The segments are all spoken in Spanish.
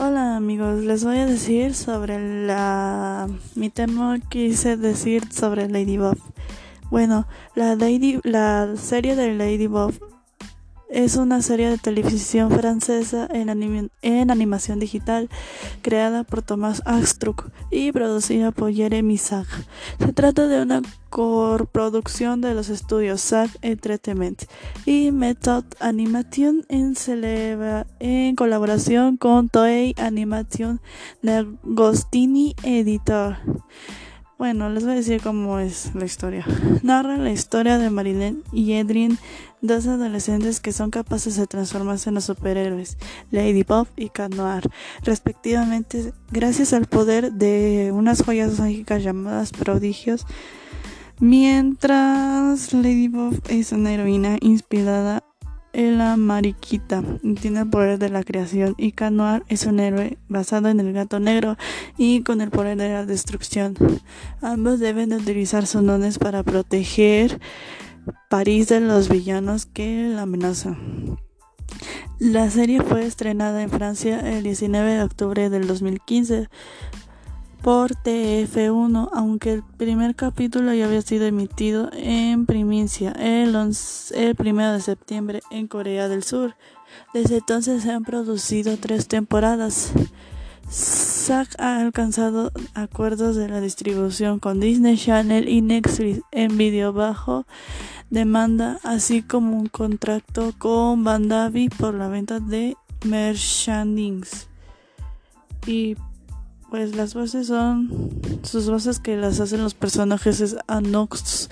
Hola amigos, les voy a decir sobre la mi tema quise decir sobre Ladybug. Bueno, la, Lady, la serie de Ladybug es una serie de televisión francesa en, animación digital creada por Thomas Astruc y producida por Jeremy Sag. Se trata de una coproducción de los estudios SAG Entertainment y Method Animation en, en colaboración con Toei Animation de Gostini Editor. Bueno, les voy a decir cómo es la historia. Narra la historia de Marilyn y Edrin, dos adolescentes que son capaces de transformarse en los superhéroes, Lady Bob y Cat respectivamente, gracias al poder de unas joyas mágicas llamadas prodigios. Mientras Lady es una heroína inspirada la Mariquita tiene el poder de la creación y Canoir es un héroe basado en el gato negro y con el poder de la destrucción. Ambos deben de utilizar sus dones para proteger París de los villanos que la amenazan. La serie fue estrenada en Francia el 19 de octubre del 2015 por TF1, aunque el primer capítulo ya había sido emitido en primicia el, 1 de septiembre en Corea del Sur. Desde entonces se han producido tres temporadas. Zack ha alcanzado acuerdos de la distribución con Disney Channel y Netflix en vídeo bajo demanda, así como un contrato con Bandavi por la venta de merchandise. Y pues las voces son sus voces que las hacen los personajes es Anox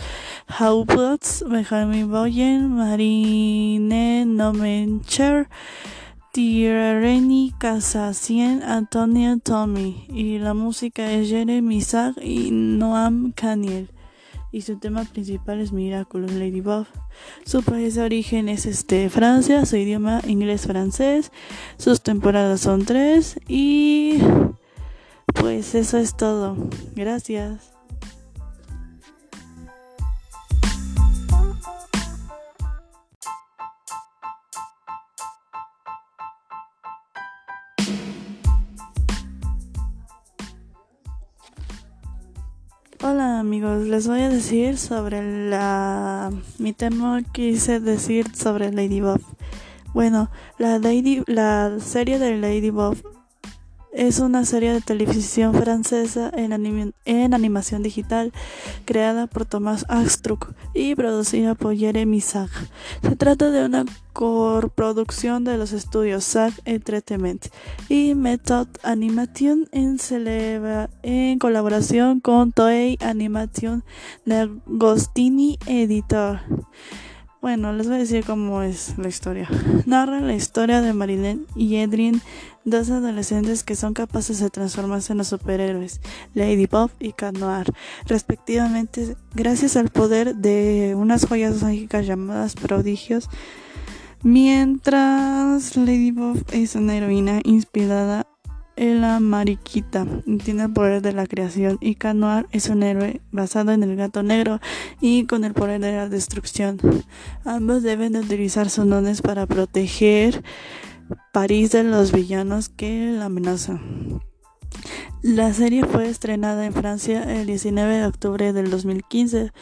Hauptplatz, Benjamin Boyen, Marine Nomencher, Tirareni Casacien, Antonio Tommy. Y la música es Jeremy y Noam Caniel. Y su tema principal es Miraculous Ladybug. Su país de origen es este Francia, su idioma inglés francés, sus temporadas son tres y pues eso es todo. Gracias. Hola amigos, les voy a decir sobre la mi tema quise decir sobre Ladybug. Bueno, la Lady, la serie de Ladybug es una serie de televisión francesa en, animación digital creada por Thomas Astruc y producida por Jeremy Sag. Se trata de una coproducción de los estudios SAG Entertainment y Method Animation en, en colaboración con Toei Animation de Gostini Editor. Bueno, les voy a decir cómo es la historia. Narra la historia de Marilyn y Edrin, dos adolescentes que son capaces de transformarse en los superhéroes, Lady Bob y Cat Noir, respectivamente, gracias al poder de unas joyas mágicas llamadas prodigios. Mientras Lady es una heroína inspirada la Mariquita tiene el poder de la creación y Canoir es un héroe basado en el gato negro y con el poder de la destrucción. Ambos deben de utilizar sus dones para proteger París de los villanos que la amenazan. La serie fue estrenada en Francia el 19 de octubre del 2015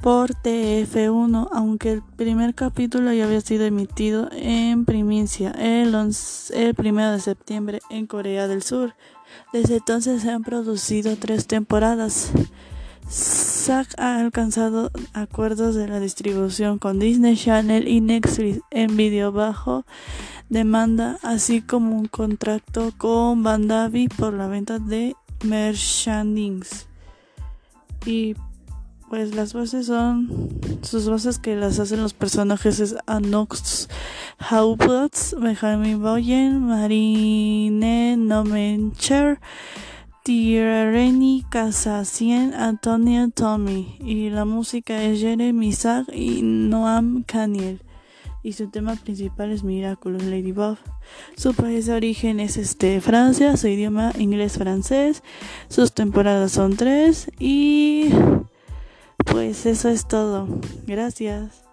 por TF1, aunque el primer capítulo ya había sido emitido en primicia el, 1 de septiembre en Corea del Sur. Desde entonces se han producido tres temporadas. Zack ha alcanzado acuerdos de la distribución con Disney Channel y Netflix en vídeo bajo demanda, así como un contrato con Bandavi por la venta de merchandise. Y pues las voces son sus voces que las hacen los personajes es Anox Hauptplatz, Benjamin Boyen, Marine Nomencher, Tirareni Casacien, Antonio Tommy y la música es Jeremy y Noam Caniel y su tema principal es Miraculous Ladybug. Su país de origen es este Francia, su idioma inglés francés, sus temporadas son tres y pues eso es todo. Gracias.